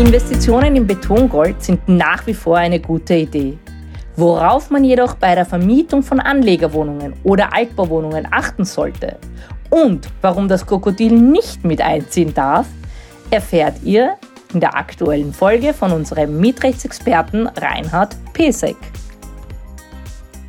Investitionen in Betongold sind nach wie vor eine gute Idee. Worauf man jedoch bei der Vermietung von Anlegerwohnungen oder Altbauwohnungen achten sollte und warum das Krokodil nicht mit einziehen darf, erfährt ihr in der aktuellen Folge von unserem Mietrechtsexperten Reinhard Pesek.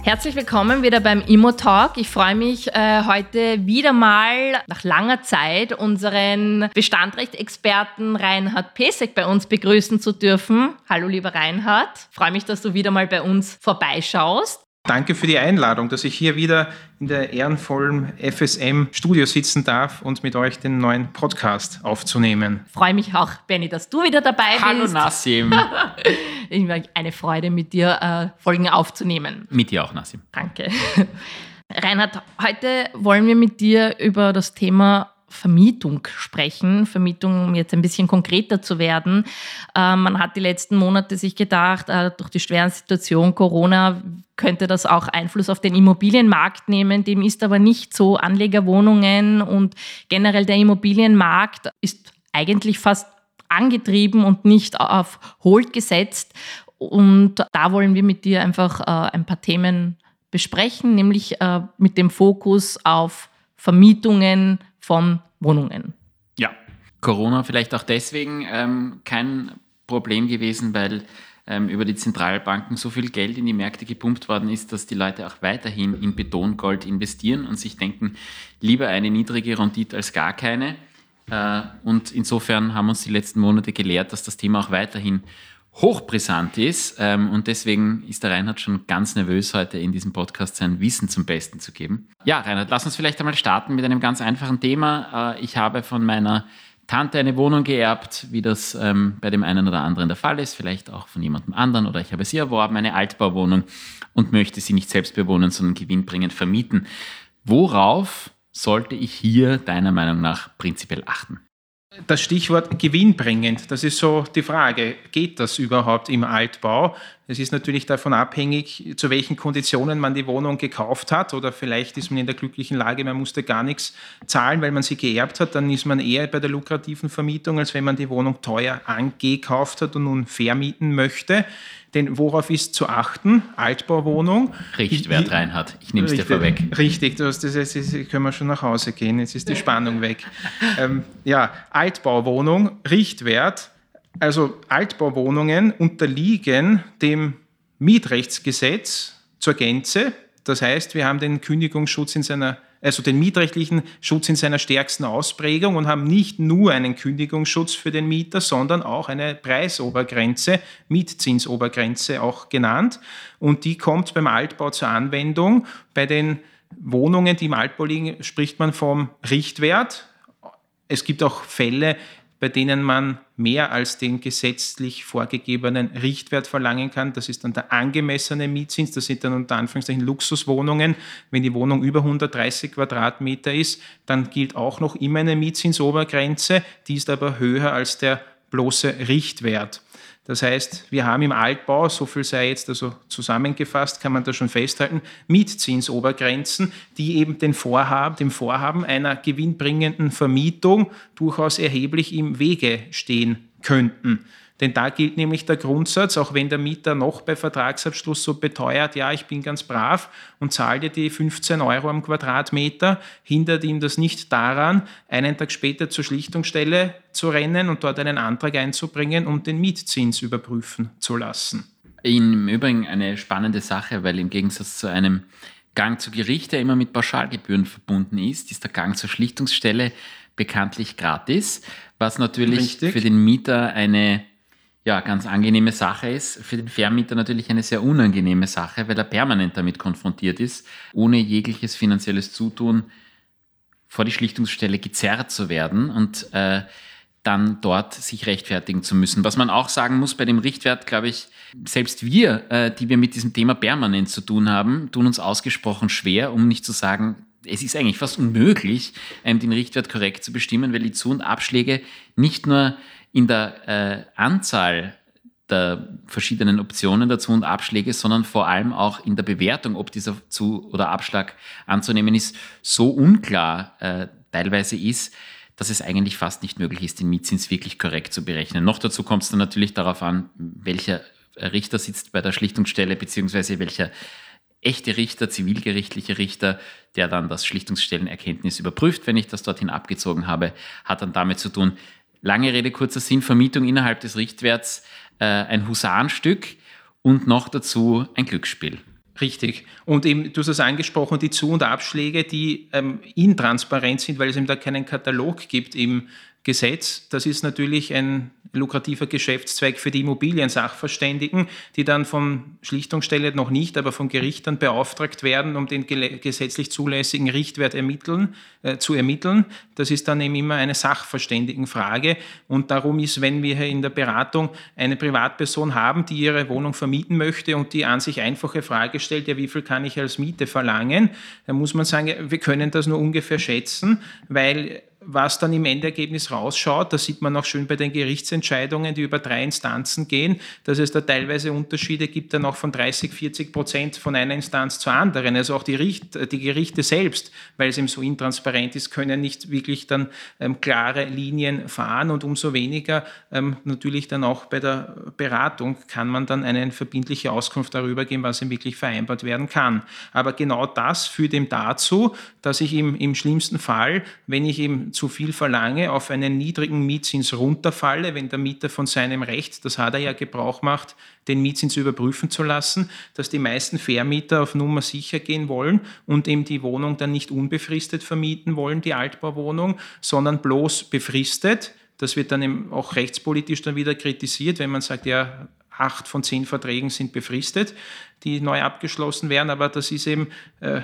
Herzlich willkommen wieder beim Immo Talk. Ich freue mich äh, heute wieder mal nach langer Zeit unseren Bestandrechtexperten Reinhard Pesek bei uns begrüßen zu dürfen. Hallo lieber Reinhard, freue mich, dass du wieder mal bei uns vorbeischaust. Danke für die Einladung, dass ich hier wieder in der ehrenvollen FSM-Studio sitzen darf und mit euch den neuen Podcast aufzunehmen. Freue mich auch, Benny, dass du wieder dabei Hallo bist. Hallo Nassim. eine Freude, mit dir äh, Folgen aufzunehmen. Mit dir auch, Nassim. Danke. Reinhard, heute wollen wir mit dir über das Thema Vermietung sprechen. Vermietung, um jetzt ein bisschen konkreter zu werden. Äh, man hat die letzten Monate sich gedacht, äh, durch die schweren Situation Corona könnte das auch Einfluss auf den Immobilienmarkt nehmen. Dem ist aber nicht so. Anlegerwohnungen und generell der Immobilienmarkt ist eigentlich fast angetrieben und nicht auf Hold gesetzt. Und da wollen wir mit dir einfach äh, ein paar Themen besprechen, nämlich äh, mit dem Fokus auf Vermietungen, von Wohnungen. Ja, Corona vielleicht auch deswegen ähm, kein Problem gewesen, weil ähm, über die Zentralbanken so viel Geld in die Märkte gepumpt worden ist, dass die Leute auch weiterhin in Betongold investieren und sich denken, lieber eine niedrige Rendite als gar keine. Äh, und insofern haben uns die letzten Monate gelehrt, dass das Thema auch weiterhin hochbrisant ist. Ähm, und deswegen ist der Reinhard schon ganz nervös, heute in diesem Podcast sein Wissen zum Besten zu geben. Ja, Reinhard, lass uns vielleicht einmal starten mit einem ganz einfachen Thema. Äh, ich habe von meiner Tante eine Wohnung geerbt, wie das ähm, bei dem einen oder anderen der Fall ist, vielleicht auch von jemandem anderen oder ich habe sie erworben, eine Altbauwohnung und möchte sie nicht selbst bewohnen, sondern gewinnbringend vermieten. Worauf sollte ich hier deiner Meinung nach prinzipiell achten? Das Stichwort gewinnbringend, das ist so die Frage, geht das überhaupt im Altbau? Es ist natürlich davon abhängig, zu welchen Konditionen man die Wohnung gekauft hat oder vielleicht ist man in der glücklichen Lage, man musste gar nichts zahlen, weil man sie geerbt hat, dann ist man eher bei der lukrativen Vermietung, als wenn man die Wohnung teuer angekauft hat und nun vermieten möchte. Denn worauf ist zu achten? Altbauwohnung. Richtwert, Reinhard. Ich nehme es dir vorweg. Richtig, du hast das, jetzt können wir schon nach Hause gehen. Jetzt ist die Spannung weg. ähm, ja, Altbauwohnung, Richtwert. Also Altbauwohnungen unterliegen dem Mietrechtsgesetz zur Gänze. Das heißt, wir haben den Kündigungsschutz in seiner also den mietrechtlichen Schutz in seiner stärksten Ausprägung und haben nicht nur einen Kündigungsschutz für den Mieter, sondern auch eine Preisobergrenze, Mietzinsobergrenze auch genannt. Und die kommt beim Altbau zur Anwendung. Bei den Wohnungen, die im Altbau liegen, spricht man vom Richtwert. Es gibt auch Fälle, bei denen man mehr als den gesetzlich vorgegebenen Richtwert verlangen kann. Das ist dann der angemessene Mietzins. Das sind dann unter Anführungszeichen Luxuswohnungen. Wenn die Wohnung über 130 Quadratmeter ist, dann gilt auch noch immer eine Mietzinsobergrenze. Die ist aber höher als der bloße Richtwert. Das heißt, wir haben im Altbau, so viel sei jetzt also zusammengefasst, kann man da schon festhalten, Mietzinsobergrenzen, die eben den Vorhaben, dem Vorhaben einer gewinnbringenden Vermietung durchaus erheblich im Wege stehen könnten. Denn da gilt nämlich der Grundsatz, auch wenn der Mieter noch bei Vertragsabschluss so beteuert, ja, ich bin ganz brav und zahle dir die 15 Euro am Quadratmeter, hindert ihm das nicht daran, einen Tag später zur Schlichtungsstelle zu rennen und dort einen Antrag einzubringen und den Mietzins überprüfen zu lassen. Im Übrigen eine spannende Sache, weil im Gegensatz zu einem Gang zu Gericht, der immer mit Pauschalgebühren verbunden ist, ist der Gang zur Schlichtungsstelle bekanntlich gratis, was natürlich Richtig. für den Mieter eine ja, ganz angenehme Sache ist. Für den Vermieter natürlich eine sehr unangenehme Sache, weil er permanent damit konfrontiert ist, ohne jegliches finanzielles Zutun vor die Schlichtungsstelle gezerrt zu werden und äh, dann dort sich rechtfertigen zu müssen. Was man auch sagen muss bei dem Richtwert, glaube ich, selbst wir, äh, die wir mit diesem Thema permanent zu tun haben, tun uns ausgesprochen schwer, um nicht zu sagen, es ist eigentlich fast unmöglich, ähm, den Richtwert korrekt zu bestimmen, weil die Zu- und Abschläge nicht nur in der äh, Anzahl der verschiedenen Optionen dazu und Abschläge, sondern vor allem auch in der Bewertung, ob dieser Zu- oder Abschlag anzunehmen ist, so unklar äh, teilweise ist, dass es eigentlich fast nicht möglich ist, den Mietzins wirklich korrekt zu berechnen. Noch dazu kommt es dann natürlich darauf an, welcher Richter sitzt bei der Schlichtungsstelle, beziehungsweise welcher echte Richter, zivilgerichtliche Richter, der dann das Schlichtungsstellenerkenntnis überprüft, wenn ich das dorthin abgezogen habe, hat dann damit zu tun. Lange Rede, kurzer Sinn, Vermietung innerhalb des Richtwerts, äh, ein Husarenstück und noch dazu ein Glücksspiel. Richtig. Und eben, du hast es angesprochen, die Zu- und Abschläge, die ähm, intransparent sind, weil es eben da keinen Katalog gibt im Gesetz. Das ist natürlich ein lukrativer Geschäftszweig für die Immobiliensachverständigen, die dann von Schlichtungsstelle noch nicht, aber von Gerichtern beauftragt werden, um den gesetzlich zulässigen Richtwert ermitteln, äh, zu ermitteln. Das ist dann eben immer eine Sachverständigenfrage. Und darum ist, wenn wir hier in der Beratung eine Privatperson haben, die ihre Wohnung vermieten möchte und die an sich einfache Frage stellt, ja, wie viel kann ich als Miete verlangen, dann muss man sagen, wir können das nur ungefähr schätzen, weil was dann im Endergebnis rausschaut, das sieht man auch schön bei den Gerichtsentscheidungen, die über drei Instanzen gehen, dass es da teilweise Unterschiede gibt, dann auch von 30, 40 Prozent von einer Instanz zur anderen. Also auch die, Richt, die Gerichte selbst, weil es eben so intransparent ist, können nicht wirklich dann ähm, klare Linien fahren und umso weniger ähm, natürlich dann auch bei der Beratung kann man dann eine verbindliche Auskunft darüber geben, was eben wirklich vereinbart werden kann. Aber genau das führt eben dazu, dass ich im, im schlimmsten Fall, wenn ich eben zu viel verlange, auf einen niedrigen Mietzins runterfalle, wenn der Mieter von seinem Recht, das hat er ja Gebrauch macht, den Mietzins überprüfen zu lassen, dass die meisten Vermieter auf Nummer sicher gehen wollen und eben die Wohnung dann nicht unbefristet vermieten wollen, die Altbauwohnung, sondern bloß befristet. Das wird dann eben auch rechtspolitisch dann wieder kritisiert, wenn man sagt, ja, acht von zehn Verträgen sind befristet, die neu abgeschlossen werden, aber das ist eben, äh,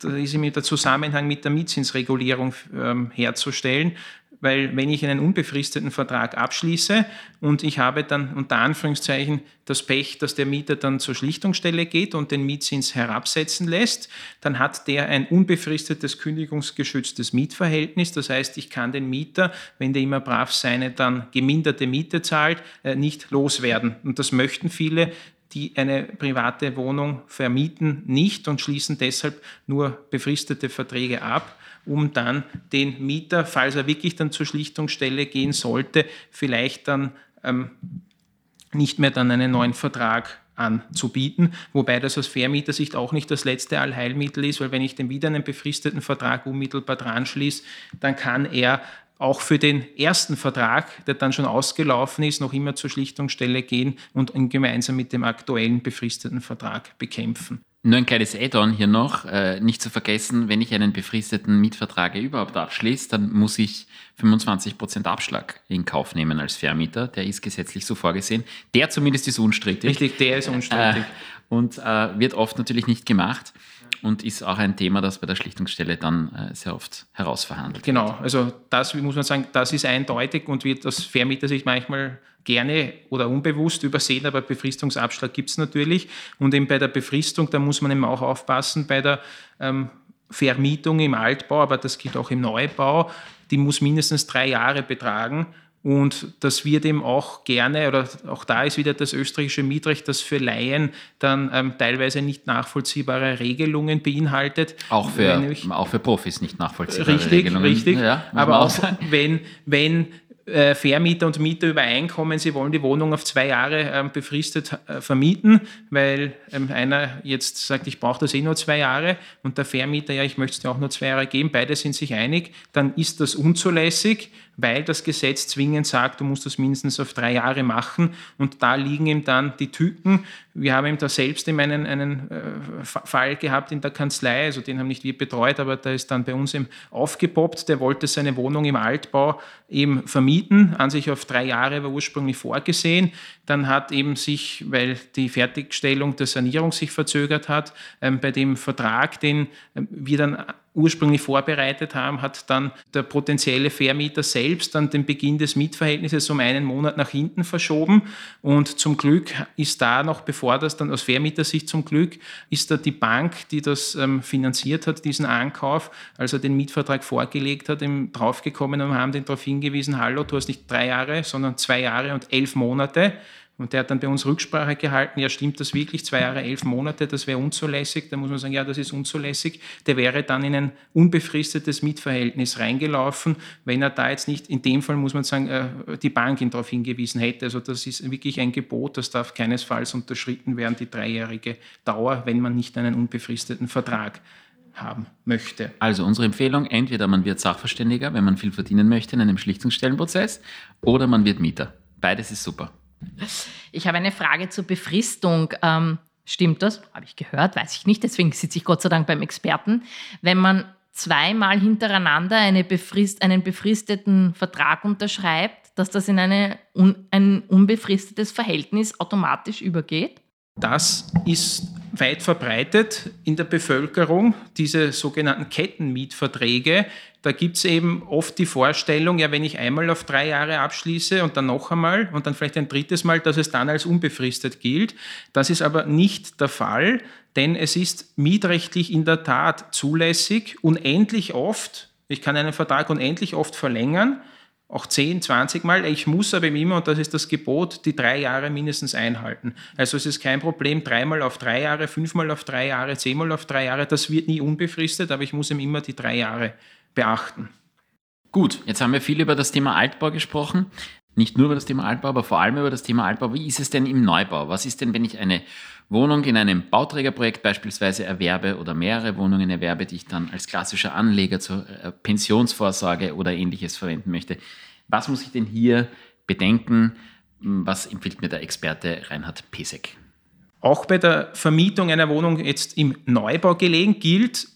das ist eben der Zusammenhang mit der Mietzinsregulierung ähm, herzustellen, weil wenn ich einen unbefristeten Vertrag abschließe und ich habe dann unter Anführungszeichen das Pech, dass der Mieter dann zur Schlichtungsstelle geht und den Mietzins herabsetzen lässt, dann hat der ein unbefristetes kündigungsgeschütztes Mietverhältnis. Das heißt, ich kann den Mieter, wenn der immer brav seine dann geminderte Miete zahlt, äh, nicht loswerden. Und das möchten viele die eine private Wohnung vermieten, nicht und schließen deshalb nur befristete Verträge ab um dann den Mieter, falls er wirklich dann zur Schlichtungsstelle gehen sollte, vielleicht dann ähm, nicht mehr dann einen neuen Vertrag anzubieten, wobei das aus Vermietersicht auch nicht das letzte Allheilmittel ist, weil wenn ich den wieder einen befristeten Vertrag unmittelbar dran schließe, dann kann er auch für den ersten Vertrag, der dann schon ausgelaufen ist, noch immer zur Schlichtungsstelle gehen und ihn gemeinsam mit dem aktuellen befristeten Vertrag bekämpfen. Nur ein kleines Add-on hier noch, äh, nicht zu vergessen, wenn ich einen befristeten Mietvertrag überhaupt abschließe, dann muss ich 25% Abschlag in Kauf nehmen als Vermieter. Der ist gesetzlich so vorgesehen. Der zumindest ist unstrittig. Richtig, der ist unstrittig. Äh, und äh, wird oft natürlich nicht gemacht und ist auch ein Thema, das bei der Schlichtungsstelle dann äh, sehr oft herausverhandelt genau, wird. Genau, also das muss man sagen, das ist eindeutig und wird aus Vermieter-Sicht manchmal gerne oder unbewusst übersehen, aber Befristungsabschlag gibt es natürlich. Und eben bei der Befristung, da muss man eben auch aufpassen, bei der ähm, Vermietung im Altbau, aber das gilt auch im Neubau, die muss mindestens drei Jahre betragen. Und das wird eben auch gerne, oder auch da ist wieder das österreichische Mietrecht, das für Laien dann ähm, teilweise nicht nachvollziehbare Regelungen beinhaltet. Auch für, auch für Profis nicht nachvollziehbare richtig, Regelungen. Richtig, richtig. Ja, aber auch, auch wenn, wenn äh, Vermieter und Mieter übereinkommen, sie wollen die Wohnung auf zwei Jahre ähm, befristet äh, vermieten, weil ähm, einer jetzt sagt, ich brauche das eh nur zwei Jahre und der Vermieter, ja, ich möchte es dir auch nur zwei Jahre geben, beide sind sich einig, dann ist das unzulässig, weil das Gesetz zwingend sagt, du musst das mindestens auf drei Jahre machen und da liegen ihm dann die Tücken. Wir haben ihm da selbst eben einen, einen äh, Fall gehabt in der Kanzlei, also den haben nicht wir betreut, aber da ist dann bei uns eben aufgepoppt, der wollte seine Wohnung im Altbau eben vermieten, an sich auf drei Jahre war ursprünglich vorgesehen. Dann hat eben sich, weil die Fertigstellung der Sanierung sich verzögert hat, ähm, bei dem Vertrag, den ähm, wir dann ursprünglich vorbereitet haben, hat dann der potenzielle Vermieter selbst dann den Beginn des Mietverhältnisses um einen Monat nach hinten verschoben. Und zum Glück ist da noch, bevor das dann aus Vermietersicht zum Glück, ist da die Bank, die das ähm, finanziert hat, diesen Ankauf, also den Mietvertrag vorgelegt hat, draufgekommen und haben den darauf hingewiesen, hallo, du hast nicht drei Jahre, sondern zwei Jahre und elf Monate Und der hat dann bei uns Rücksprache gehalten, ja stimmt das wirklich, zwei Jahre, elf Monate, das wäre unzulässig. Da muss man sagen, ja, das ist unzulässig. Der wäre dann in ein unbefristetes Mietverhältnis reingelaufen, wenn er da jetzt nicht, in dem Fall muss man sagen, äh, die Bank ihn darauf hingewiesen hätte. Also das ist wirklich ein Gebot, das darf keinesfalls unterschritten werden, die dreijährige Dauer, wenn man nicht einen unbefristeten Vertrag haben möchte. Also unsere Empfehlung, entweder man wird Sachverständiger, wenn man viel verdienen möchte in einem Schlichtungsstellenprozess, oder man wird Mieter. Beides ist super. Ich habe eine Frage zur Befristung. Ähm, stimmt das? Habe ich gehört, weiß ich nicht. Deswegen sitze ich Gott sei Dank beim Experten. Wenn man zweimal hintereinander eine befrist, einen befristeten Vertrag unterschreibt, dass das in eine, un, ein unbefristetes Verhältnis automatisch übergeht? Das ist weit verbreitet in der Bevölkerung, diese sogenannten Kettenmietverträge. Da gibt es eben oft die Vorstellung, ja, wenn ich einmal auf drei Jahre abschließe und dann noch einmal und dann vielleicht ein drittes Mal, dass es dann als unbefristet gilt. Das ist aber nicht der Fall, denn es ist mietrechtlich in der Tat zulässig, unendlich oft, ich kann einen Vertrag unendlich oft verlängern, auch 10, 20 Mal. Ich muss aber immer, und das ist das Gebot, die drei Jahre mindestens einhalten. Also es ist kein Problem, dreimal auf drei Jahre, fünfmal auf drei Jahre, zehnmal auf drei Jahre. Das wird nie unbefristet, aber ich muss eben immer die drei Jahre beachten. Gut, jetzt haben wir viel über das Thema Altbau gesprochen. Nicht nur über das Thema Altbau, aber vor allem über das Thema Altbau. Wie ist es denn im Neubau? Was ist denn, wenn ich eine Wohnung in einem Bauträgerprojekt beispielsweise erwerbe oder mehrere Wohnungen erwerbe, die ich dann als klassischer Anleger zur äh, Pensionsvorsorge oder ähnliches verwenden möchte. Was muss ich denn hier bedenken? Was empfiehlt mir der Experte Reinhard Pesek? Auch bei der Vermietung einer Wohnung jetzt im Neubau gelegen gilt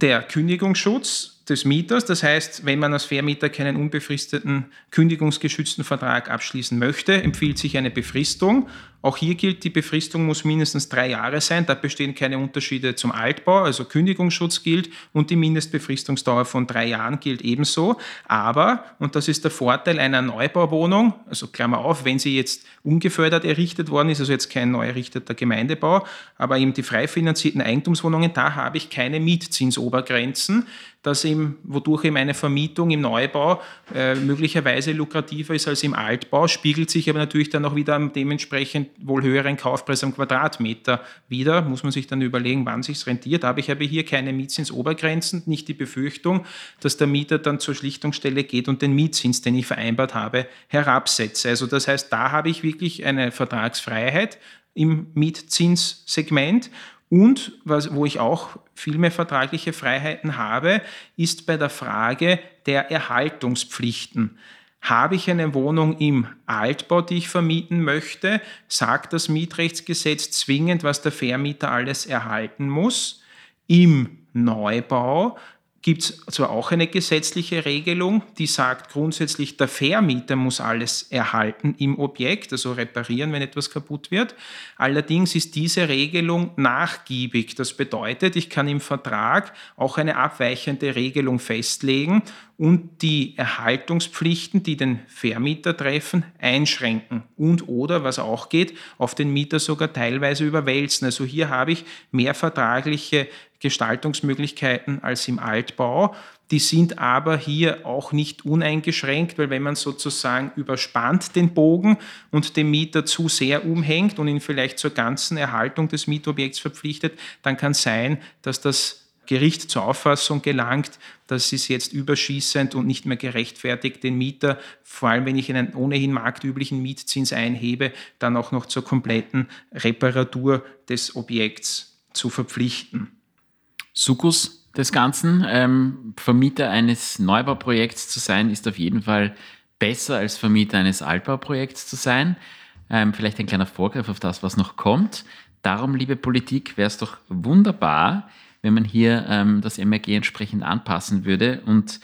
der Kündigungsschutz des Mieters. Das heißt, wenn man als Vermieter keinen unbefristeten kündigungsgeschützten Vertrag abschließen möchte, empfiehlt sich eine Befristung. Auch hier gilt, die Befristung muss mindestens drei Jahre sein. Da bestehen keine Unterschiede zum Altbau. Also Kündigungsschutz gilt und die Mindestbefristungsdauer von drei Jahren gilt ebenso. Aber, und das ist der Vorteil einer Neubauwohnung, also Klammer auf, wenn sie jetzt ungefördert errichtet worden ist, also jetzt kein neu errichteter Gemeindebau, aber eben die frei finanzierten Eigentumswohnungen, da habe ich keine Mietzinsobergrenzen dass eben, wodurch eben eine Vermietung im Neubau äh, möglicherweise lukrativer ist als im Altbau, spiegelt sich aber natürlich dann auch wieder am dementsprechend wohl höheren Kaufpreis am Quadratmeter wieder. Muss man sich dann überlegen, wann sich rentiert. Aber ich habe hier keine Mietzinsobergrenzen, nicht die Befürchtung, dass der Mieter dann zur Schlichtungsstelle geht und den Mietzins, den ich vereinbart habe, herabsetze. Also das heißt, da habe ich wirklich eine Vertragsfreiheit im Mietzinssegment und was, wo ich auch viel mehr vertragliche Freiheiten habe, ist bei der Frage der Erhaltungspflichten. Habe ich eine Wohnung im Altbau, die ich vermieten möchte, sagt das Mietrechtsgesetz zwingend, was der Vermieter alles erhalten muss. Im Neubau gibt es zwar auch eine gesetzliche Regelung, die sagt grundsätzlich, der Vermieter muss alles erhalten im Objekt, also reparieren, wenn etwas kaputt wird. Allerdings ist diese Regelung nachgiebig. Das bedeutet, ich kann im Vertrag auch eine abweichende Regelung festlegen und die Erhaltungspflichten, die den Vermieter treffen, einschränken und oder, was auch geht, auf den Mieter sogar teilweise überwälzen. Also hier habe ich mehr vertragliche Gestaltungsmöglichkeiten als im Altbau. Die sind aber hier auch nicht uneingeschränkt, weil wenn man sozusagen überspannt den Bogen und den Mieter zu sehr umhängt und ihn vielleicht zur ganzen Erhaltung des Mietobjekts verpflichtet, dann kann sein, dass das Gericht zur Auffassung gelangt, dass es jetzt überschießend und nicht mehr gerechtfertigt, den Mieter, vor allem wenn ich einen ohnehin marktüblichen Mietzins einhebe, dann auch noch zur kompletten Reparatur des Objekts zu verpflichten. Sukkus des Ganzen. Ähm, Vermieter eines Neubauprojekts zu sein, ist auf jeden Fall besser als Vermieter eines Altbauprojekts zu sein. Ähm, vielleicht ein kleiner Vorgriff auf das, was noch kommt. Darum, liebe Politik, wäre es doch wunderbar, wenn man hier ähm, das MRG entsprechend anpassen würde und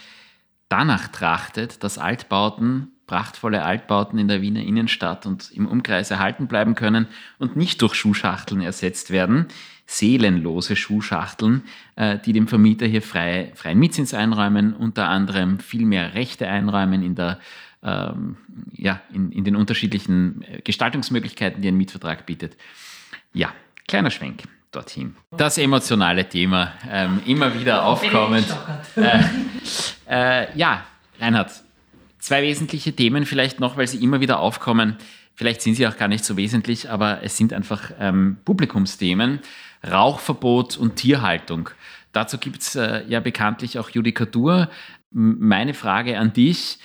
danach trachtet, dass Altbauten, prachtvolle Altbauten in der Wiener Innenstadt und im Umkreis erhalten bleiben können und nicht durch Schuhschachteln ersetzt werden seelenlose Schuhschachteln, äh, die dem Vermieter hier frei, freien Mietzins einräumen, unter anderem viel mehr Rechte einräumen in, der, ähm, ja, in, in den unterschiedlichen äh, Gestaltungsmöglichkeiten, die ein Mietvertrag bietet. Ja, kleiner Schwenk dorthin. Das emotionale Thema, ähm, immer wieder aufkommend. Äh, äh, ja, Reinhard, Zwei wesentliche Themen vielleicht noch, weil sie immer wieder aufkommen. Vielleicht sind sie auch gar nicht so wesentlich, aber es sind einfach ähm, Publikumsthemen. Rauchverbot und Tierhaltung. Dazu gibt es äh, ja bekanntlich auch Judikatur. Meine Frage an dich,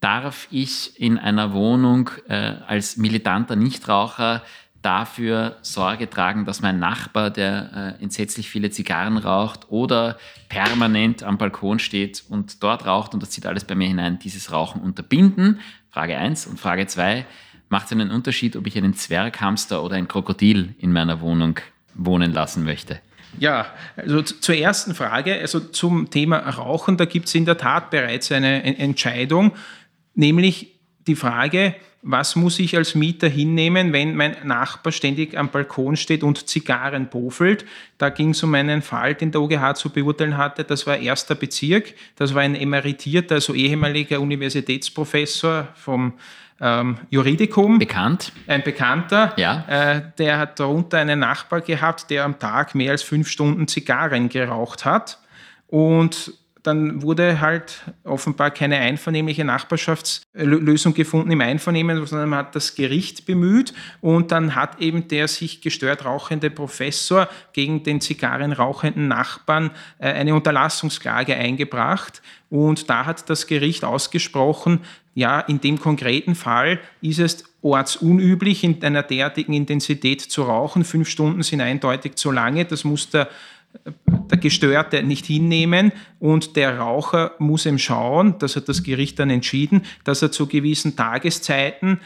darf ich in einer Wohnung äh, als militanter Nichtraucher dafür Sorge tragen, dass mein Nachbar, der äh, entsetzlich viele Zigarren raucht oder permanent am Balkon steht und dort raucht und das zieht alles bei mir hinein, dieses Rauchen unterbinden? Frage 1 und Frage 2, macht es einen Unterschied, ob ich einen Zwerghamster oder ein Krokodil in meiner Wohnung wohnen lassen möchte? Ja, also zur ersten Frage, also zum Thema Rauchen, da gibt es in der Tat bereits eine Entscheidung, nämlich die Frage, was muss ich als Mieter hinnehmen, wenn mein Nachbar ständig am Balkon steht und Zigarren pofelt. Da ging es um einen Fall, den der OGH zu beurteilen hatte. Das war erster Bezirk. Das war ein emeritierter, also ehemaliger Universitätsprofessor vom ähm, Juridikum. Bekannt. Ein Bekannter. Ja. Äh, der hat darunter einen Nachbar gehabt, der am Tag mehr als fünf Stunden Zigarren geraucht hat. Und dann wurde halt offenbar keine einvernehmliche Nachbarschaftslösung gefunden im Einvernehmen, sondern man hat das Gericht bemüht und dann hat eben der sich gestört rauchende Professor gegen den zigarrenrauchenden Nachbarn äh, eine Unterlassungsklage eingebracht und da hat das Gericht ausgesprochen, ja, in dem konkreten Fall ist es ortsunüblich, in einer derartigen Intensität zu rauchen. Fünf Stunden sind eindeutig zu lange. Das muss der der Gestörte nicht hinnehmen und der Raucher muss ihm schauen, das hat das Gericht dann entschieden, dass er zu gewissen Tageszeiten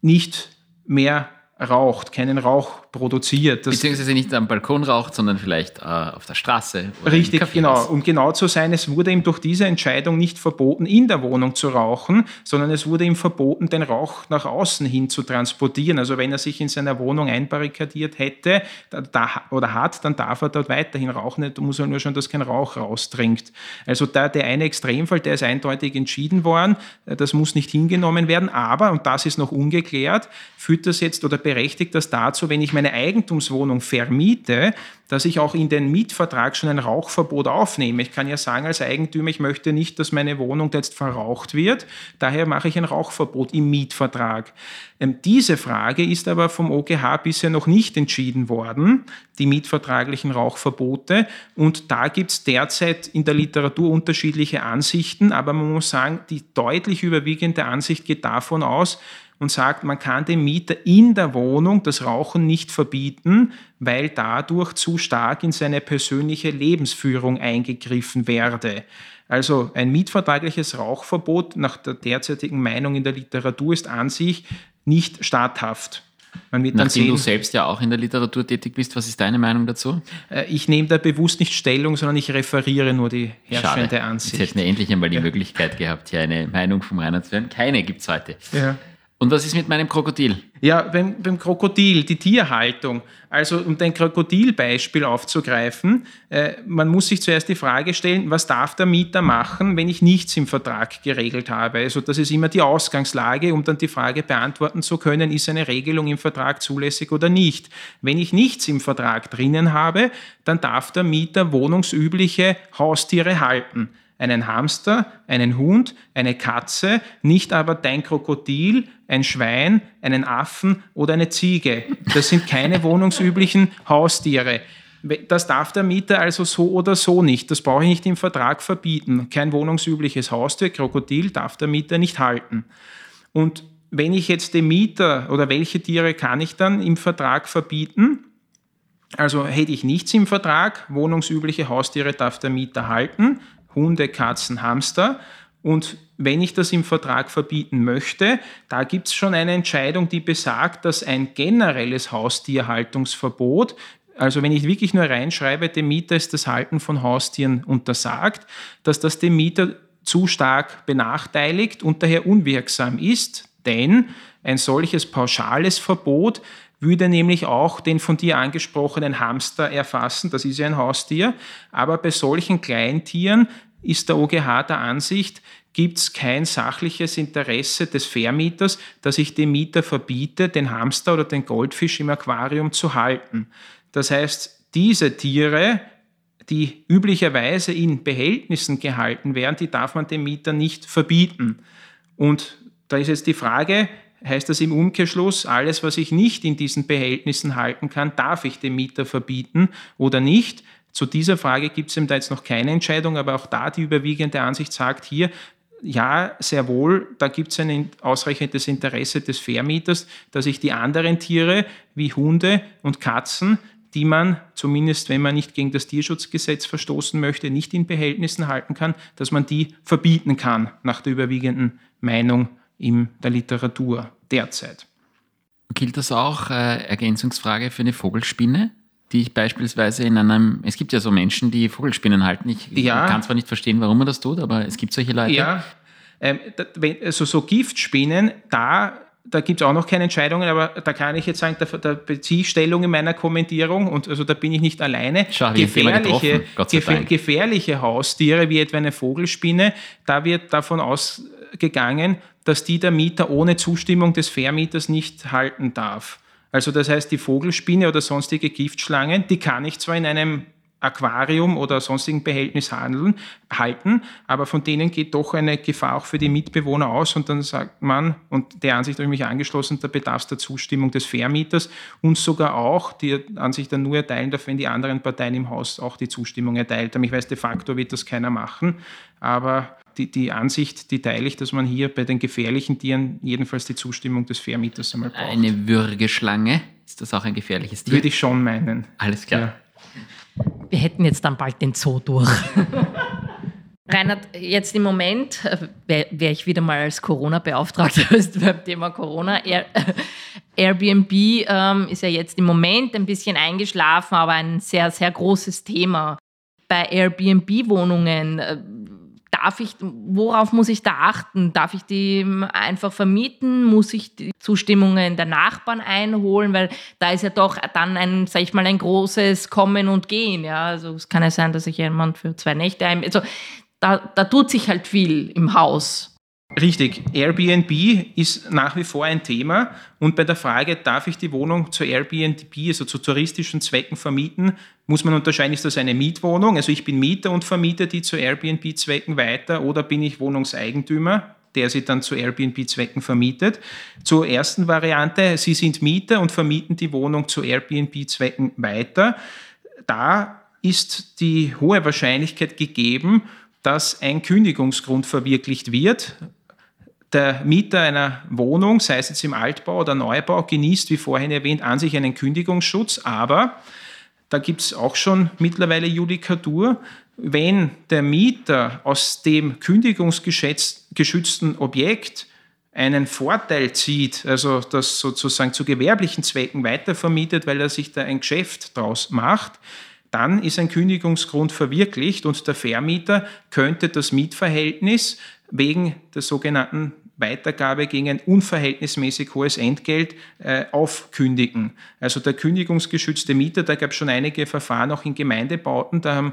nicht mehr raucht, keinen Rauch produziert. Das Beziehungsweise nicht am Balkon raucht, sondern vielleicht äh, auf der Straße. richtig, genau. Um genau zu sein, es wurde ihm durch diese Entscheidung nicht verboten, in der Wohnung zu rauchen, sondern es wurde ihm verboten, den Rauch nach außen hin zu transportieren. Also wenn er sich in seiner Wohnung einbarrikadiert hätte da, oder hat, dann darf er dort weiterhin rauchen. Da muss er nur schon, dass kein Rauch rausdringt. Also da der eine Extremfall, der ist eindeutig entschieden worden, das muss nicht hingenommen werden, aber, und das ist noch ungeklärt, führt das jetzt oder berechtigt das dazu, wenn ich meine Eigentumswohnung vermiete, dass ich auch in den Mietvertrag schon ein Rauchverbot aufnehme. Ich kann ja sagen als Eigentümer, ich möchte nicht, dass meine Wohnung jetzt verraucht wird, daher mache ich ein Rauchverbot im Mietvertrag. Ähm, diese Frage ist aber vom OGH bisher noch nicht entschieden worden, die mietvertraglichen Rauchverbote. Und da gibt es derzeit in der Literatur unterschiedliche Ansichten, aber man muss sagen, die deutlich überwiegende Ansicht geht davon aus, und sagt, man kann dem Mieter in der Wohnung das Rauchen nicht verbieten, weil dadurch zu stark in seine persönliche Lebensführung eingegriffen werde. Also ein mietvertragliches Rauchverbot nach der derzeitigen Meinung in der Literatur ist an sich nicht statthaft. Man wird Nachdem sehen, du selbst ja auch in der Literatur tätig bist, was ist deine Meinung dazu? Äh, ich nehme da bewusst nicht Stellung, sondern ich referiere nur die herrschende Schade. Ansicht. Jetzt hätten wir endlich einmal die ja. Möglichkeit gehabt, hier eine Meinung vom Reinhard zu hören. Keine gibt es heute. Ja. Und was ist mit meinem Krokodil? Ja, beim, beim Krokodil, die Tierhaltung. Also um dein Krokodilbeispiel aufzugreifen, äh, man muss sich zuerst die Frage stellen, was darf der Mieter machen, wenn ich nichts im Vertrag geregelt habe? Also das ist immer die Ausgangslage, um dann die Frage beantworten zu können, ist eine Regelung im Vertrag zulässig oder nicht. Wenn ich nichts im Vertrag drinnen habe, dann darf der Mieter wohnungsübliche Haustiere halten einen Hamster, einen Hund, eine Katze, nicht aber dein Krokodil, ein Schwein, einen Affen oder eine Ziege. Das sind keine wohnungsüblichen Haustiere. Das darf der Mieter also so oder so nicht. Das brauche ich nicht im Vertrag verbieten. Kein wohnungsübliches Haustier, Krokodil, darf der Mieter nicht halten. Und wenn ich jetzt dem Mieter oder welche Tiere kann ich dann im Vertrag verbieten? Also hätte ich nichts im Vertrag, wohnungsübliche Haustiere darf der Mieter halten, Hunde, Katzen, Hamster. Und wenn ich das im Vertrag verbieten möchte, da gibt es schon eine Entscheidung, die besagt, dass ein generelles Haustierhaltungsverbot, also wenn ich wirklich nur reinschreibe, dem Mieter ist das Halten von Haustieren untersagt, dass das dem Mieter zu stark benachteiligt und daher unwirksam ist, denn ein solches pauschales Verbot würde nämlich auch den von dir angesprochenen Hamster erfassen, das ist ja ein Haustier, aber bei solchen Kleintieren ist der OGH der Ansicht, gibt es kein sachliches Interesse des Vermieters, dass ich dem Mieter verbiete, den Hamster oder den Goldfisch im Aquarium zu halten. Das heißt, diese Tiere, die üblicherweise in Behältnissen gehalten werden, die darf man dem Mieter nicht verbieten. Und da ist jetzt die Frage, heißt das im Umkehrschluss, alles, was ich nicht in diesen Behältnissen halten kann, darf ich dem Mieter verbieten oder nicht? Zu dieser Frage gibt es eben da jetzt noch keine Entscheidung, aber auch da die überwiegende Ansicht sagt hier, ja, sehr wohl, da gibt es ein ausreichendes Interesse des Vermieters, dass ich die anderen Tiere wie Hunde und Katzen, die man zumindest, wenn man nicht gegen das Tierschutzgesetz verstoßen möchte, nicht in Behältnissen halten kann, dass man die verbieten kann, nach der überwiegenden Meinung in der Literatur derzeit. Gilt das auch, äh, Ergänzungsfrage für eine Vogelspinne? Die ich beispielsweise in einem, es gibt ja so Menschen, die Vogelspinnen halten. Ich ja. kann zwar nicht verstehen, warum man das tut, aber es gibt solche Leute. Ja, ähm, also so Giftspinnen, da, da gibt es auch noch keine Entscheidungen, aber da kann ich jetzt sagen, da, da beziehe ich Stellung in meiner Kommentierung und also da bin ich nicht alleine. Schau, gefährliche, gefähr, gefährliche Haustiere, wie etwa eine Vogelspinne, da wird davon ausgegangen, dass die der Mieter ohne Zustimmung des Vermieters nicht halten darf. Also das heißt, die Vogelspinne oder sonstige Giftschlangen, die kann ich zwar in einem Aquarium oder sonstigen Behältnis handeln, halten, aber von denen geht doch eine Gefahr auch für die Mitbewohner aus und dann sagt man, und der Ansicht habe ich mich angeschlossen, da bedarf es der Zustimmung des Vermieters und sogar auch die Ansicht dann nur erteilen darf, wenn die anderen Parteien im Haus auch die Zustimmung erteilt haben. Ich weiß, de facto wird das keiner machen, aber die, die Ansicht, die teile ich, dass man hier bei den gefährlichen Tieren jedenfalls die Zustimmung des Vermieters einmal braucht. Eine Würgeschlange, ist das auch ein gefährliches Tier? Würde ich schon meinen. Alles klar. Ja. Wir hätten jetzt dann bald den Zoo durch. Reinhard, jetzt im Moment äh, wäre wär ich wieder mal als Corona-Beauftragter beim Thema Corona. Air, Airbnb ähm, ist ja jetzt im Moment ein bisschen eingeschlafen, aber ein sehr, sehr großes Thema. Bei Airbnb-Wohnungen, äh, darf ich, worauf muss ich da achten? Darf ich die einfach vermieten? Muss ich die Zustimmungen der Nachbarn einholen? Weil da ist ja doch dann ein, sag ich mal, ein großes Kommen und Gehen. Ja, also es kann ja sein, dass ich jemand für zwei Nächte ein, also da, da tut sich halt viel im Haus. Richtig, Airbnb ist nach wie vor ein Thema und bei der Frage, darf ich die Wohnung zu Airbnb, also zu touristischen Zwecken vermieten, muss man unterscheiden, ist das eine Mietwohnung, also ich bin Mieter und vermiete die zu Airbnb-Zwecken weiter oder bin ich Wohnungseigentümer, der sie dann zu Airbnb-Zwecken vermietet. Zur ersten Variante, Sie sind Mieter und vermieten die Wohnung zu Airbnb-Zwecken weiter. Da ist die hohe Wahrscheinlichkeit gegeben, dass ein Kündigungsgrund verwirklicht wird der Mieter einer Wohnung, sei es jetzt im Altbau oder Neubau, genießt, wie vorhin erwähnt, an sich einen Kündigungsschutz, aber da gibt es auch schon mittlerweile Judikatur, wenn der Mieter aus dem kündigungsgeschützten Objekt einen Vorteil zieht, also das sozusagen zu gewerblichen Zwecken weitervermietet, weil er sich da ein Geschäft draus macht, dann ist ein Kündigungsgrund verwirklicht und der Vermieter könnte das Mietverhältnis wegen der sogenannten Weitergabe gegen ein unverhältnismäßig hohes Entgelt äh, aufkündigen. Also der kündigungsgeschützte Mieter, da gab es schon einige Verfahren auch in Gemeindebauten, da haben,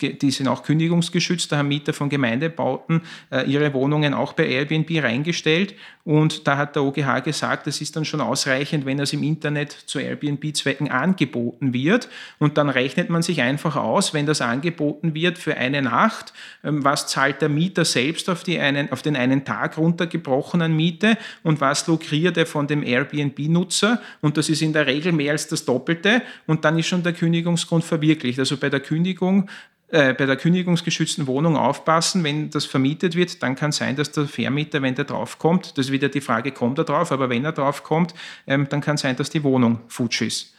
die sind auch kündigungsgeschützt, da haben Mieter von Gemeindebauten äh, ihre Wohnungen auch bei Airbnb reingestellt und da hat der OGH gesagt, es ist dann schon ausreichend, wenn das im Internet zu Airbnb-Zwecken angeboten wird und dann rechnet man sich einfach aus, wenn das angeboten wird für eine Nacht, ähm, was zahlt der Mieter selbst auf, die einen, auf den einen Tag runter runtergebrochenen Miete und was lukriert er von dem Airbnb-Nutzer und das ist in der Regel mehr als das Doppelte und dann ist schon der Kündigungsgrund verwirklicht. Also bei der Kündigung äh, bei der kündigungsgeschützten Wohnung aufpassen, wenn das vermietet wird, dann kann sein, dass der Vermieter, wenn der draufkommt, das ist wieder die Frage, kommt er drauf, aber wenn er draufkommt, ähm, dann kann sein, dass die Wohnung futsch ist.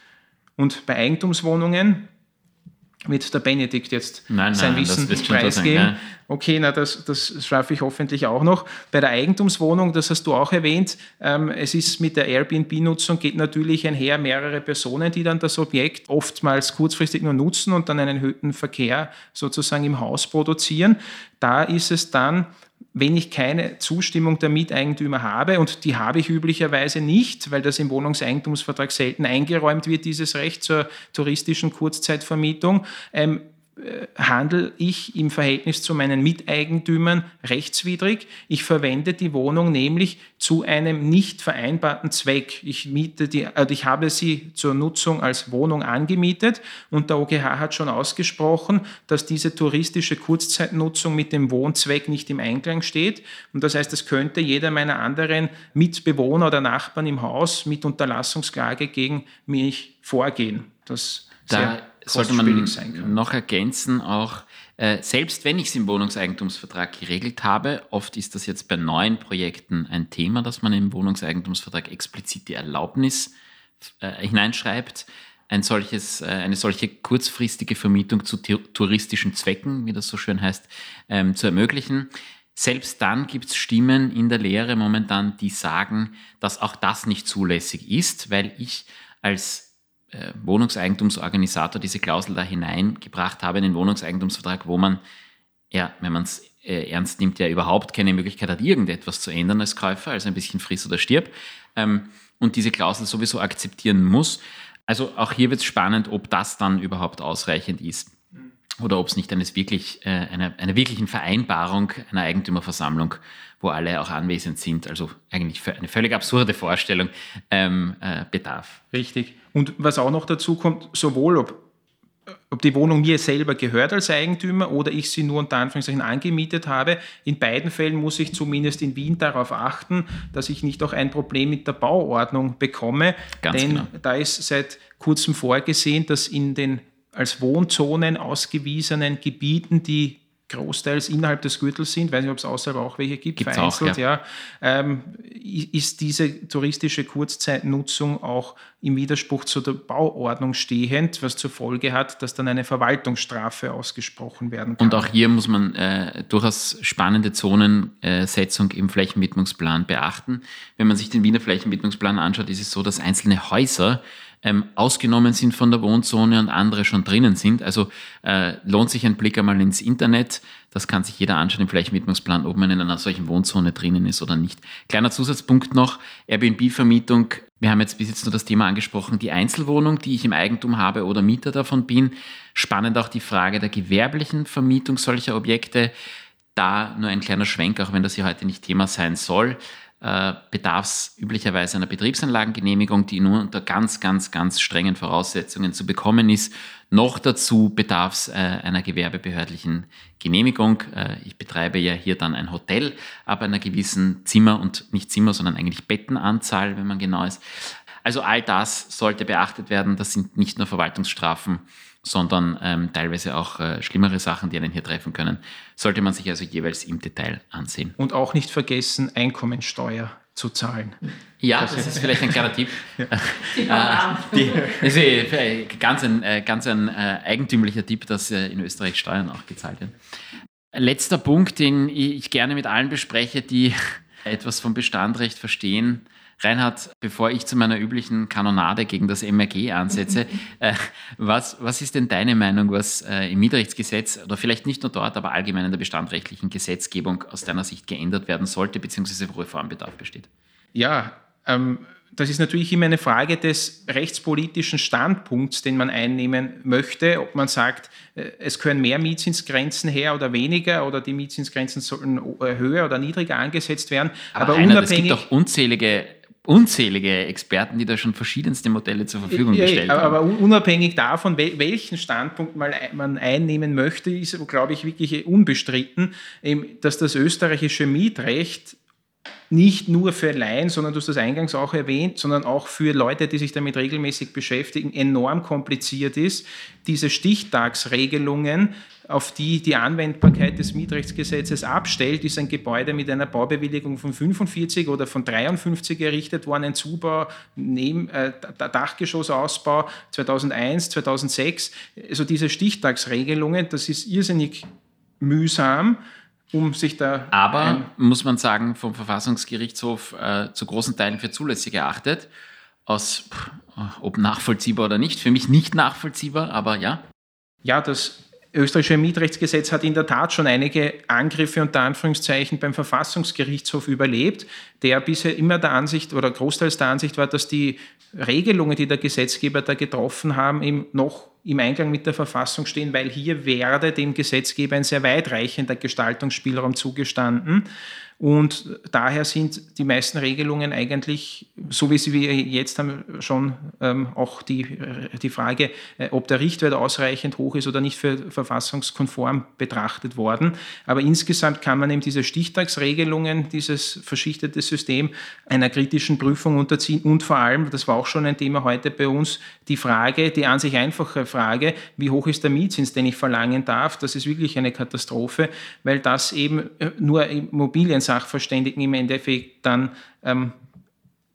Und bei Eigentumswohnungen wird der Benedikt jetzt nein, sein nein, Wissen preisgeben. Ja. Okay, na, das, das schaffe ich hoffentlich auch noch. Bei der Eigentumswohnung, das hast du auch erwähnt, ähm, es ist mit der Airbnb-Nutzung geht natürlich einher mehrere Personen, die dann das Objekt oftmals kurzfristig nur nutzen und dann einen erhöhten Verkehr sozusagen im Haus produzieren. Da ist es dann wenn ich keine Zustimmung der Miteigentümer habe, und die habe ich üblicherweise nicht, weil das im Wohnungseigentumsvertrag selten eingeräumt wird, dieses Recht zur touristischen Kurzzeitvermietung, ähm, äh, handle ich im Verhältnis zu meinen Miteigentümern rechtswidrig. Ich verwende die Wohnung nämlich zu einem nicht vereinbarten Zweck. Ich, miete die, also ich habe sie zur Nutzung als Wohnung angemietet und der OGH hat schon ausgesprochen, dass diese touristische Kurzzeitnutzung mit dem Wohnzweck nicht im Einklang steht. Und das heißt, es könnte jeder meiner anderen Mitbewohner oder Nachbarn im Haus mit Unterlassungsklage gegen mich vorgehen. Das da sollte man noch ergänzen, auch äh, selbst wenn ich es im Wohnungseigentumsvertrag geregelt habe, oft ist das jetzt bei neuen Projekten ein Thema, dass man im Wohnungseigentumsvertrag explizit die Erlaubnis äh, hineinschreibt, ein solches, äh, eine solche kurzfristige Vermietung zu touristischen Zwecken, wie das so schön heißt, ähm, zu ermöglichen. Selbst dann gibt es Stimmen in der Lehre momentan, die sagen, dass auch das nicht zulässig ist, weil ich als Wohnungseigentumsorganisator diese Klausel da hineingebracht habe in den Wohnungseigentumsvertrag, wo man, ja, wenn man es äh, ernst nimmt, ja überhaupt keine Möglichkeit hat, irgendetwas zu ändern als Käufer, also ein bisschen friss oder stirb, ähm, und diese Klausel sowieso akzeptieren muss. Also auch hier wird es spannend, ob das dann überhaupt ausreichend ist oder ob es nicht eines wirklich, äh, einer, einer wirklichen Vereinbarung einer Eigentümerversammlung, wo alle auch anwesend sind, also eigentlich eine völlig absurde Vorstellung, ähm, äh, bedarf. Richtig. Und was auch noch dazu kommt, sowohl ob, ob die Wohnung mir selber gehört als Eigentümer oder ich sie nur unter Anführungszeichen angemietet habe, in beiden Fällen muss ich zumindest in Wien darauf achten, dass ich nicht auch ein Problem mit der Bauordnung bekomme. Ganz denn genau. da ist seit kurzem vorgesehen, dass in den als Wohnzonen ausgewiesenen Gebieten, die großteils innerhalb des Gürtels sind, weiß nicht, ob es außerhalb auch welche gibt, Gibt's vereinzelt, auch, ja. ja ähm, ist diese touristische Kurzzeitnutzung auch im Widerspruch zu der Bauordnung stehend, was zur Folge hat, dass dann eine Verwaltungsstrafe ausgesprochen werden kann. Und auch hier muss man äh, durchaus spannende Zonensetzung im Flächenwidmungsplan beachten. Wenn man sich den Wiener Flächenwidmungsplan anschaut, ist es so, dass einzelne Häuser ähm, ausgenommen sind von der Wohnzone und andere schon drinnen sind. Also äh, lohnt sich ein Blick einmal ins Internet. Das kann sich jeder anschauen im Flächenwidmungsplan, ob man in einer solchen Wohnzone drinnen ist oder nicht. Kleiner Zusatzpunkt noch, Airbnb-Vermietung. Wir haben jetzt bis jetzt nur das Thema angesprochen, die Einzelwohnung, die ich im Eigentum habe oder Mieter davon bin. Spannend auch die Frage der gewerblichen Vermietung solcher Objekte. Da nur ein kleiner Schwenk, auch wenn das hier heute nicht Thema sein soll. Äh, bedarf es üblicherweise einer Betriebsanlagengenehmigung, die nur unter ganz, ganz, ganz strengen Voraussetzungen zu bekommen ist. Noch dazu bedarf es äh, einer gewerbebehördlichen Genehmigung. Äh, ich betreibe ja hier dann ein Hotel, aber einer gewissen Zimmer und nicht Zimmer, sondern eigentlich Bettenanzahl, wenn man genau ist. Also all das sollte beachtet werden. Das sind nicht nur Verwaltungsstrafen, sondern ähm, teilweise auch äh, schlimmere Sachen, die einen hier treffen können. Sollte man sich also jeweils im Detail ansehen. Und auch nicht vergessen, Einkommensteuer zu zahlen. Ja, das, das ist vielleicht ein kleiner Tipp. Ja. Die, das ist ganz ein, äh, ganz ein äh, eigentümlicher Tipp, dass äh, in Österreich Steuern auch gezahlt werden. Letzter Punkt, den ich gerne mit allen bespreche, die etwas vom Bestandrecht verstehen, Reinhard, bevor ich zu meiner üblichen Kanonade gegen das MRG ansetze, äh, was, was ist denn deine Meinung, was äh, im Mietrechtsgesetz oder vielleicht nicht nur dort, aber allgemein in der bestandrechtlichen Gesetzgebung aus deiner Sicht geändert werden sollte, beziehungsweise wo Reformbedarf besteht? Ja, ähm, das ist natürlich immer eine Frage des rechtspolitischen Standpunkts, den man einnehmen möchte, ob man sagt, äh, es können mehr Mietzinsgrenzen her oder weniger oder die Mietzinsgrenzen sollen äh, höher oder niedriger angesetzt werden. Aber, Aber Reinhard, unabhängig, es gibt doch unzählige unzählige Experten, die da schon verschiedenste Modelle zur Verfügung gestellt haben. Aber unabhängig davon, welchen Standpunkt man einnehmen möchte, ist, glaube ich, wirklich unbestritten, dass das österreichische Mietrecht nicht nur für Laien, sondern du hast das eingangs auch erwähnt, sondern auch für Leute, die sich damit regelmäßig beschäftigen, enorm kompliziert ist. Diese Stichtagsregelungen, auf die die Anwendbarkeit des Mietrechtsgesetzes abstellt, ist ein Gebäude mit einer Baubewilligung von 45 oder von 53 errichtet worden, ein Zubau, neben, äh, Dachgeschossausbau 2001, 2006. Also diese Stichtagsregelungen, das ist irrsinnig mühsam um sich da. Aber, muss man sagen, vom Verfassungsgerichtshof äh, zu großen Teilen für zulässig erachtet. Aus, ob nachvollziehbar oder nicht, für mich nicht nachvollziehbar, aber ja. Ja, das österreichische Mietrechtsgesetz hat in der Tat schon einige Angriffe unter Anführungszeichen beim Verfassungsgerichtshof überlebt, der bisher immer der Ansicht oder großteils der Ansicht war, dass die Regelungen, die der Gesetzgeber da getroffen haben, eben noch im Einklang mit der Verfassung stehen, weil hier werde dem Gesetzgeber ein sehr weitreichender Gestaltungsspielraum zugestanden. Und daher sind die meisten Regelungen eigentlich, so wie sie wir jetzt haben, schon ähm, auch die, die Frage, äh, ob der Richtwert ausreichend hoch ist oder nicht für verfassungskonform betrachtet worden. Aber insgesamt kann man eben diese Stichtagsregelungen, dieses verschichtete System einer kritischen Prüfung unterziehen und vor allem, das war auch schon ein Thema heute bei uns, die Frage, die an sich einfache Frage, wie hoch ist der Mietzins, den ich verlangen darf, das ist wirklich eine Katastrophe, weil das eben äh, nur Immobilien Sachverständigen im Endeffekt dann ähm,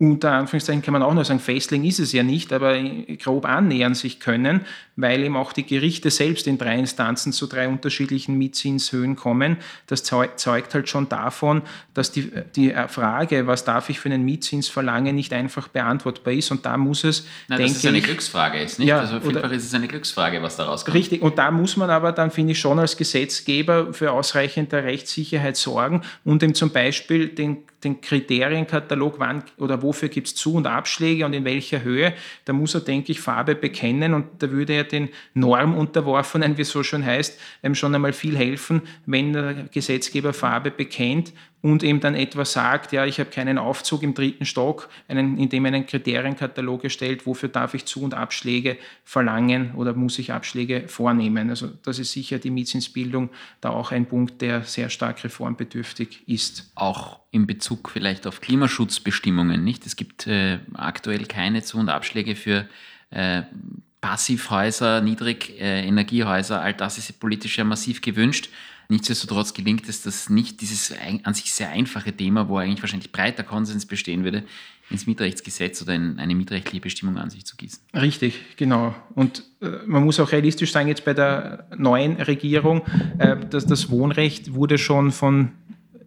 unter Anführungszeichen kann man auch nur sagen, Festling ist es ja nicht, aber grob annähern sich können, weil eben auch die Gerichte selbst in drei Instanzen zu drei unterschiedlichen Mietzinshöhen kommen. Das zeugt halt schon davon, dass die, die Frage, was darf ich für einen Mietzins verlangen, nicht einfach beantwortbar ist. Und da muss es, Nein, denke dass es eine Glücksfrage ist, nicht? Ja, also vielfach ist es eine Glücksfrage, was daraus kommt. Richtig, und da muss man aber dann, finde ich, schon als Gesetzgeber für ausreichende Rechtssicherheit sorgen und eben zum Beispiel den den Kriterienkatalog, wann oder wofür gibt es Zu- und Abschläge und in welcher Höhe, da muss er, denke ich, Farbe bekennen und da würde er den Normunterworfenen, wie es so schön heißt, schon einmal viel helfen, wenn der Gesetzgeber Farbe bekennt und eben dann etwa sagt, ja, ich habe keinen Aufzug im dritten Stock, einen, indem er einen Kriterienkatalog erstellt, wofür darf ich Zu- und Abschläge verlangen oder muss ich Abschläge vornehmen. Also das ist sicher die Mietzinsbildung da auch ein Punkt, der sehr stark reformbedürftig ist. Auch in Bezug vielleicht auf Klimaschutzbestimmungen, nicht? Es gibt äh, aktuell keine Zu- und Abschläge für äh, Passivhäuser, Niedrigenergiehäuser, all das ist politisch ja massiv gewünscht. Nichtsdestotrotz gelingt es, dass nicht dieses an sich sehr einfache Thema, wo eigentlich wahrscheinlich breiter Konsens bestehen würde, ins Mietrechtsgesetz oder in eine mietrechtliche Bestimmung an sich zu gießen. Richtig, genau. Und äh, man muss auch realistisch sagen, jetzt bei der neuen Regierung, äh, dass das Wohnrecht wurde schon von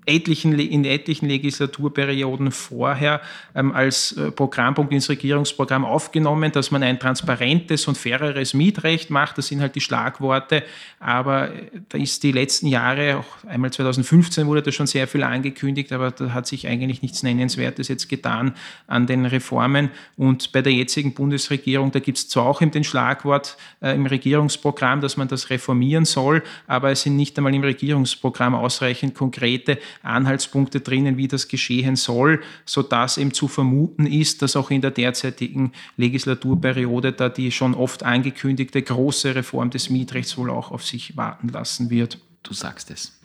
etlichen, in etlichen Legislaturperioden vorher ähm, als äh, Programmpunkt ins Regierungsprogramm aufgenommen, dass man ein transparentes und faireres Mietrecht macht. Das sind halt die Schlagworte. Aber äh, da ist die letzten Jahre, auch einmal 2015 wurde da schon sehr viel angekündigt, aber da hat sich eigentlich nichts Nennenswertes jetzt getan an den Reformen. Und bei der jetzigen Bundesregierung, da gibt es zwar auch eben den Schlagwort äh, im Regierungsprogramm, dass man das reformieren soll, aber es sind nicht einmal im Regierungsprogramm ausreichend konkrete Anhaltspunkte drinnen, wie das geschehen soll, sodass eben zu vermuten ist, dass auch in der derzeitigen Legislaturperiode da die schon oft angekündigte große Reform des Mietrechts wohl auch auf sich warten lassen wird. Du sagst es.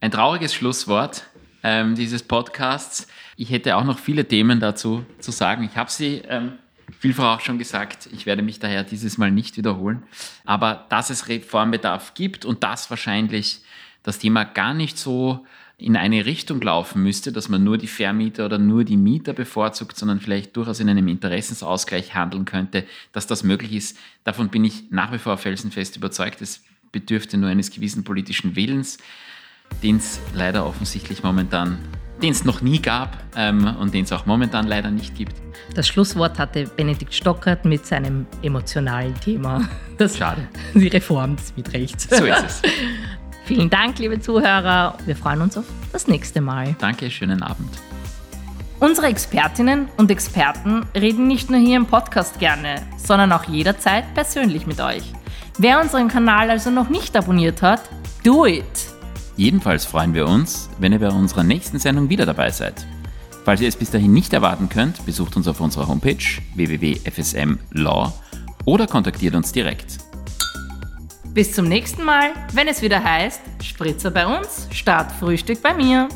Ein trauriges Schlusswort ähm, dieses Podcasts. Ich hätte auch noch viele Themen dazu zu sagen. Ich habe sie ähm, vielfach auch schon gesagt. Ich werde mich daher dieses Mal nicht wiederholen. Aber dass es Reformbedarf gibt und dass wahrscheinlich das Thema gar nicht so in eine Richtung laufen müsste, dass man nur die Vermieter oder nur die Mieter bevorzugt, sondern vielleicht durchaus in einem Interessensausgleich handeln könnte, dass das möglich ist. Davon bin ich nach wie vor felsenfest überzeugt. Es bedürfte nur eines gewissen politischen Willens, den es leider offensichtlich momentan, den es noch nie gab ähm, und den es auch momentan leider nicht gibt. Das Schlusswort hatte Benedikt Stockert mit seinem emotionalen Thema. Das Schade. Die Reform des Mietrechts. So ist es. Vielen Dank, liebe Zuhörer. Wir freuen uns auf das nächste Mal. Danke, schönen Abend. Unsere Expertinnen und Experten reden nicht nur hier im Podcast gerne, sondern auch jederzeit persönlich mit euch. Wer unseren Kanal also noch nicht abonniert hat, do it! Jedenfalls freuen wir uns, wenn ihr bei unserer nächsten Sendung wieder dabei seid. Falls ihr es bis dahin nicht erwarten könnt, besucht uns auf unserer Homepage www.fsmlaw oder kontaktiert uns direkt. Bis zum nächsten Mal, wenn es wieder heißt, Spritzer bei uns, Start Frühstück bei mir.